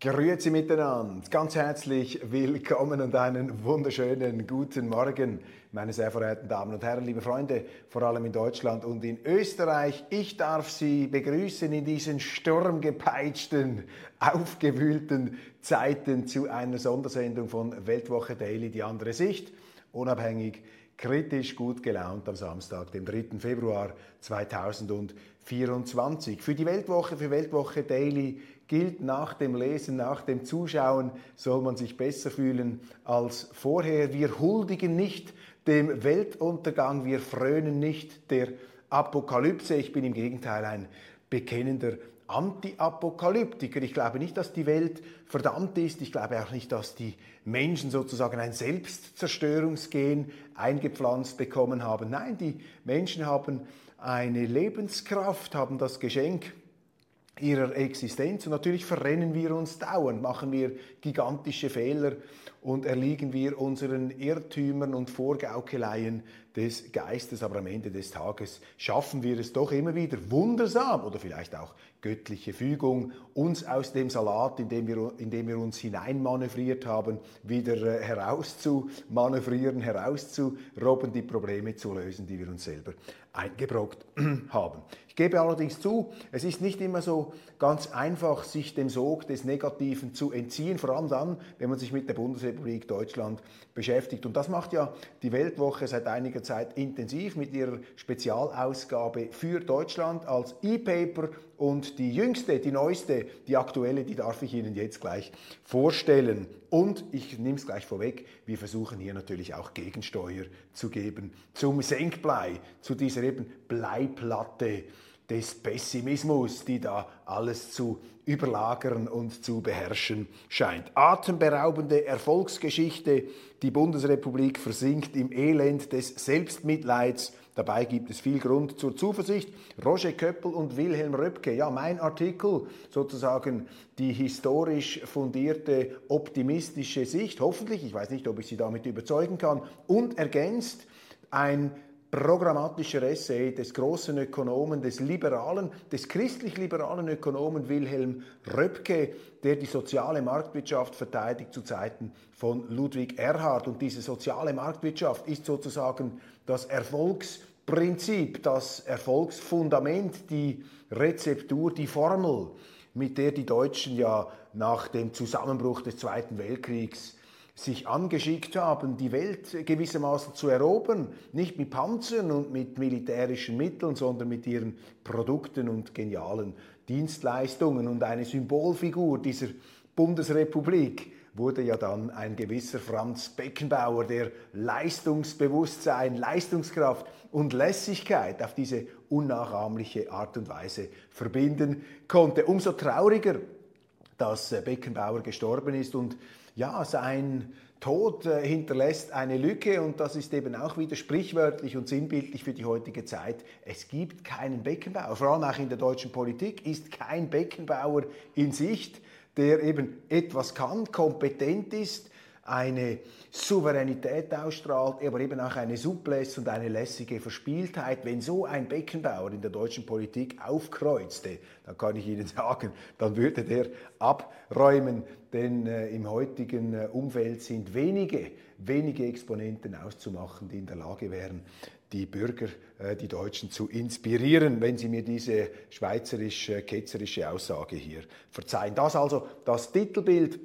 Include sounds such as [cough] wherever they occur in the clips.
Grüezi miteinander, ganz herzlich willkommen und einen wunderschönen guten Morgen, meine sehr verehrten Damen und Herren, liebe Freunde, vor allem in Deutschland und in Österreich. Ich darf Sie begrüßen in diesen sturmgepeitschten, aufgewühlten Zeiten zu einer Sondersendung von Weltwoche Daily, die andere Sicht, unabhängig, kritisch, gut gelaunt am Samstag, dem 3. Februar 2024. Für die Weltwoche, für Weltwoche Daily gilt nach dem Lesen, nach dem Zuschauen, soll man sich besser fühlen als vorher. Wir huldigen nicht dem Weltuntergang, wir frönen nicht der Apokalypse. Ich bin im Gegenteil ein bekennender Anti-Apokalyptiker. Ich glaube nicht, dass die Welt verdammt ist. Ich glaube auch nicht, dass die Menschen sozusagen ein Selbstzerstörungsgen eingepflanzt bekommen haben. Nein, die Menschen haben eine Lebenskraft, haben das Geschenk ihrer Existenz. Und natürlich verrennen wir uns dauernd, machen wir gigantische Fehler und erliegen wir unseren Irrtümern und Vorgaukeleien des Geistes. Aber am Ende des Tages schaffen wir es doch immer wieder wundersam oder vielleicht auch göttliche Fügung, uns aus dem Salat, in dem wir, in dem wir uns hineinmanövriert haben, wieder äh, herauszumanövrieren, herauszurobben, die Probleme zu lösen, die wir uns selber eingebrockt [clears throat] haben. Ich gebe allerdings zu, es ist nicht immer so ganz einfach, sich dem Sog des Negativen zu entziehen, vor allem dann, wenn man sich mit der Bundesrepublik Deutschland beschäftigt. Und das macht ja die Weltwoche seit einiger Zeit intensiv mit ihrer Spezialausgabe für Deutschland als E-Paper und die jüngste, die neueste, die aktuelle, die darf ich Ihnen jetzt gleich vorstellen. Und ich nehme es gleich vorweg, wir versuchen hier natürlich auch Gegensteuer zu geben zum Senkblei, zu dieser eben Bleiplatte des Pessimismus, die da alles zu überlagern und zu beherrschen scheint. Atemberaubende Erfolgsgeschichte, die Bundesrepublik versinkt im Elend des Selbstmitleids, Dabei gibt es viel Grund zur Zuversicht. Roger Köppel und Wilhelm Röpke, ja, mein Artikel, sozusagen die historisch fundierte, optimistische Sicht, hoffentlich, ich weiß nicht, ob ich Sie damit überzeugen kann, und ergänzt ein programmatischer Essay des großen Ökonomen, des liberalen, des christlich-liberalen Ökonomen Wilhelm Röpke, der die soziale Marktwirtschaft verteidigt zu Zeiten von Ludwig Erhard. Und diese soziale Marktwirtschaft ist sozusagen das Erfolgsprinzip, das Erfolgsfundament, die Rezeptur, die Formel, mit der die Deutschen ja nach dem Zusammenbruch des Zweiten Weltkriegs sich angeschickt haben, die Welt gewissermaßen zu erobern, nicht mit Panzern und mit militärischen Mitteln, sondern mit ihren Produkten und genialen Dienstleistungen. Und eine Symbolfigur dieser Bundesrepublik wurde ja dann ein gewisser Franz Beckenbauer, der Leistungsbewusstsein, Leistungskraft und Lässigkeit auf diese unnachahmliche Art und Weise verbinden konnte. Umso trauriger, dass äh, Beckenbauer gestorben ist. Und ja, sein Tod äh, hinterlässt eine Lücke. Und das ist eben auch wieder sprichwörtlich und sinnbildlich für die heutige Zeit. Es gibt keinen Beckenbauer, vor allem auch in der deutschen Politik ist kein Beckenbauer in Sicht der eben etwas kann, kompetent ist, eine Souveränität ausstrahlt, aber eben auch eine Souplesse und eine lässige Verspieltheit. Wenn so ein Beckenbauer in der deutschen Politik aufkreuzte, dann kann ich Ihnen [laughs] sagen, dann würde der abräumen, denn äh, im heutigen äh, Umfeld sind wenige, wenige Exponenten auszumachen, die in der Lage wären, die Bürger, äh, die Deutschen zu inspirieren, wenn Sie mir diese schweizerisch-ketzerische Aussage hier verzeihen. Das also das Titelbild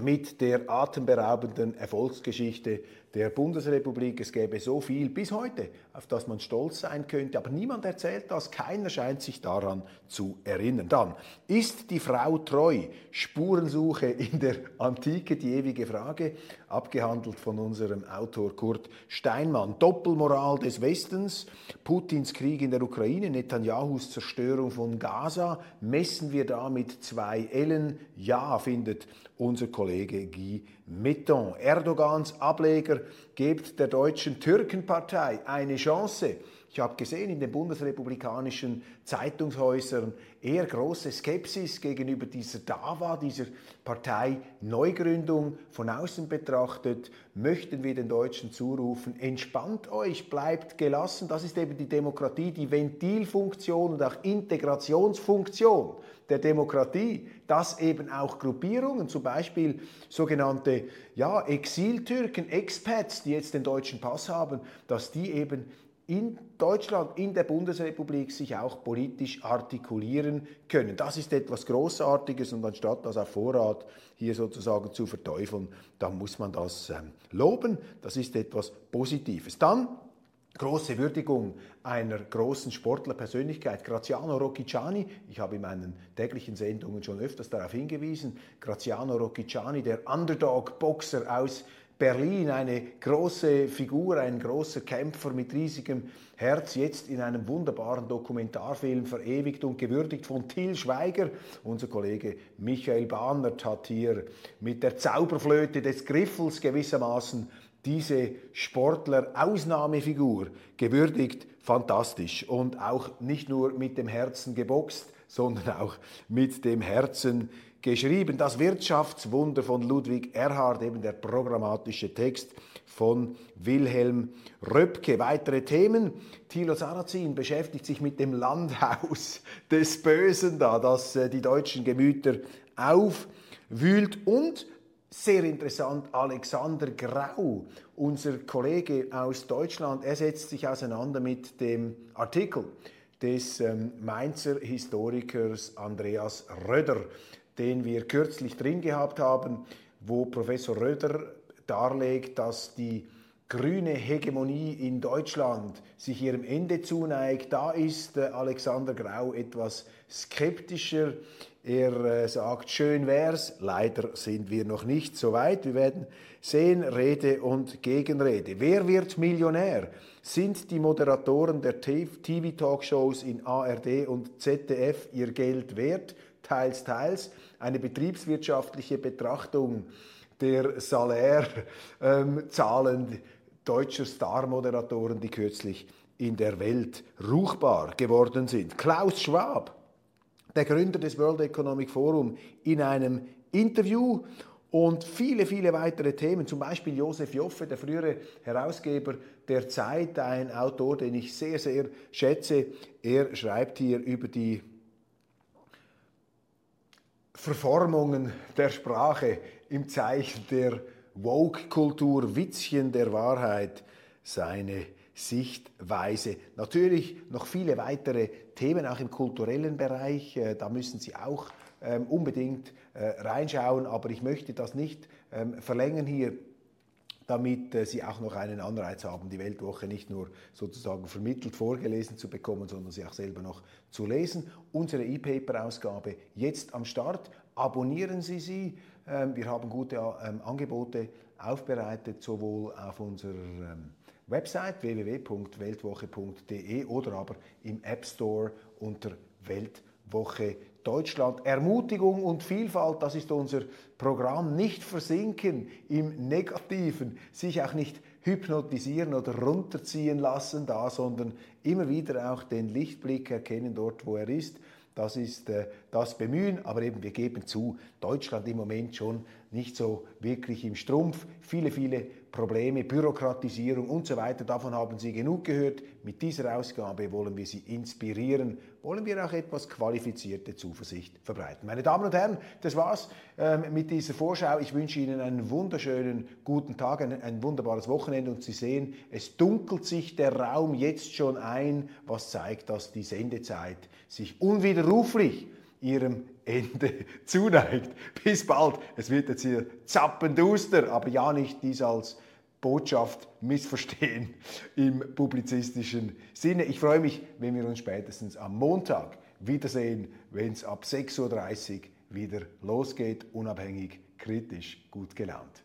mit der atemberaubenden Erfolgsgeschichte der Bundesrepublik. Es gäbe so viel bis heute, auf das man stolz sein könnte, aber niemand erzählt das, keiner scheint sich daran zu erinnern. Dann, ist die Frau treu? Spurensuche in der Antike, die ewige Frage, abgehandelt von unserem Autor Kurt Steinmann. Doppelmoral des Westens, Putins Krieg in der Ukraine, Netanyahus Zerstörung von Gaza, messen wir da mit zwei Ellen? Ja, findet unser Kollege Guy Metton. Erdogans Ableger gebt der deutschen Türkenpartei eine Chance. Ich habe gesehen in den bundesrepublikanischen Zeitungshäusern eher große Skepsis gegenüber dieser DAWA, dieser Partei Neugründung. Von außen betrachtet möchten wir den Deutschen zurufen, entspannt euch, bleibt gelassen. Das ist eben die Demokratie, die Ventilfunktion und auch Integrationsfunktion der Demokratie, dass eben auch Gruppierungen, zum Beispiel sogenannte ja, Exiltürken, Expats, die jetzt den deutschen Pass haben, dass die eben in Deutschland, in der Bundesrepublik sich auch politisch artikulieren können. Das ist etwas Großartiges und anstatt das auf Vorrat hier sozusagen zu verteufeln, dann muss man das ähm, loben. Das ist etwas Positives. Dann große Würdigung einer großen Sportlerpersönlichkeit, Graziano Rocchiciani. Ich habe in meinen täglichen Sendungen schon öfters darauf hingewiesen. Graziano Rocchiciani, der Underdog-Boxer aus Berlin, eine große Figur, ein großer Kämpfer mit riesigem Herz, jetzt in einem wunderbaren Dokumentarfilm verewigt und gewürdigt von Till Schweiger. Unser Kollege Michael Bahnert hat hier mit der Zauberflöte des Griffels gewissermaßen diese Sportler-Ausnahmefigur gewürdigt. Fantastisch. Und auch nicht nur mit dem Herzen geboxt, sondern auch mit dem Herzen geschrieben. Das Wirtschaftswunder von Ludwig Erhard, eben der programmatische Text von Wilhelm Röpke. Weitere Themen. Thilo Sarrazin beschäftigt sich mit dem Landhaus [laughs] des Bösen da, das äh, die deutschen Gemüter aufwühlt und sehr interessant, Alexander Grau, unser Kollege aus Deutschland, er setzt sich auseinander mit dem Artikel des ähm, Mainzer Historikers Andreas Röder den wir kürzlich drin gehabt haben, wo Professor Röder darlegt, dass die grüne Hegemonie in Deutschland sich ihrem Ende zuneigt. Da ist äh, Alexander Grau etwas skeptischer. Er äh, sagt, schön wär's, leider sind wir noch nicht so weit. Wir werden sehen, Rede und Gegenrede. Wer wird Millionär? Sind die Moderatoren der TV-Talkshows in ARD und ZDF ihr Geld wert? Teils, teils eine betriebswirtschaftliche Betrachtung der Salärzahlen ähm, deutscher Star-Moderatoren, die kürzlich in der Welt ruchbar geworden sind. Klaus Schwab, der Gründer des World Economic Forum, in einem Interview. Und viele, viele weitere Themen, zum Beispiel Josef Joffe, der frühere Herausgeber der Zeit, ein Autor, den ich sehr, sehr schätze. Er schreibt hier über die Verformungen der Sprache im Zeichen der Woke-Kultur, Witzchen der Wahrheit, seine Sichtweise. Natürlich noch viele weitere Themen, auch im kulturellen Bereich. Äh, da müssen Sie auch ähm, unbedingt äh, reinschauen, aber ich möchte das nicht ähm, verlängern hier damit äh, Sie auch noch einen Anreiz haben, die Weltwoche nicht nur sozusagen vermittelt vorgelesen zu bekommen, sondern sie auch selber noch zu lesen. Unsere E-Paper-Ausgabe jetzt am Start. Abonnieren Sie sie. Ähm, wir haben gute ähm, Angebote aufbereitet, sowohl auf unserer ähm, Website www.weltwoche.de oder aber im App Store unter Weltwoche Deutschland. Ermutigung und Vielfalt, das ist unser Programm. Nicht versinken im Negativen, sich auch nicht hypnotisieren oder runterziehen lassen da, sondern immer wieder auch den Lichtblick erkennen dort, wo er ist. Das ist äh, das Bemühen, aber eben wir geben zu, Deutschland im Moment schon nicht so wirklich im Strumpf. Viele, viele Probleme, Bürokratisierung und so weiter. Davon haben Sie genug gehört. Mit dieser Ausgabe wollen wir Sie inspirieren, wollen wir auch etwas qualifizierte Zuversicht verbreiten. Meine Damen und Herren, das war's ähm, mit dieser Vorschau. Ich wünsche Ihnen einen wunderschönen guten Tag, ein, ein wunderbares Wochenende und Sie sehen, es dunkelt sich der Raum jetzt schon ein, was zeigt, dass die Sendezeit sich unwiderruflich ihrem Ende [laughs] zuneigt. Bis bald. Es wird jetzt hier zappenduster, aber ja nicht dies als Botschaft missverstehen [laughs] im publizistischen Sinne. Ich freue mich, wenn wir uns spätestens am Montag wiedersehen, wenn es ab 6.30 Uhr wieder losgeht, unabhängig, kritisch, gut gelaunt.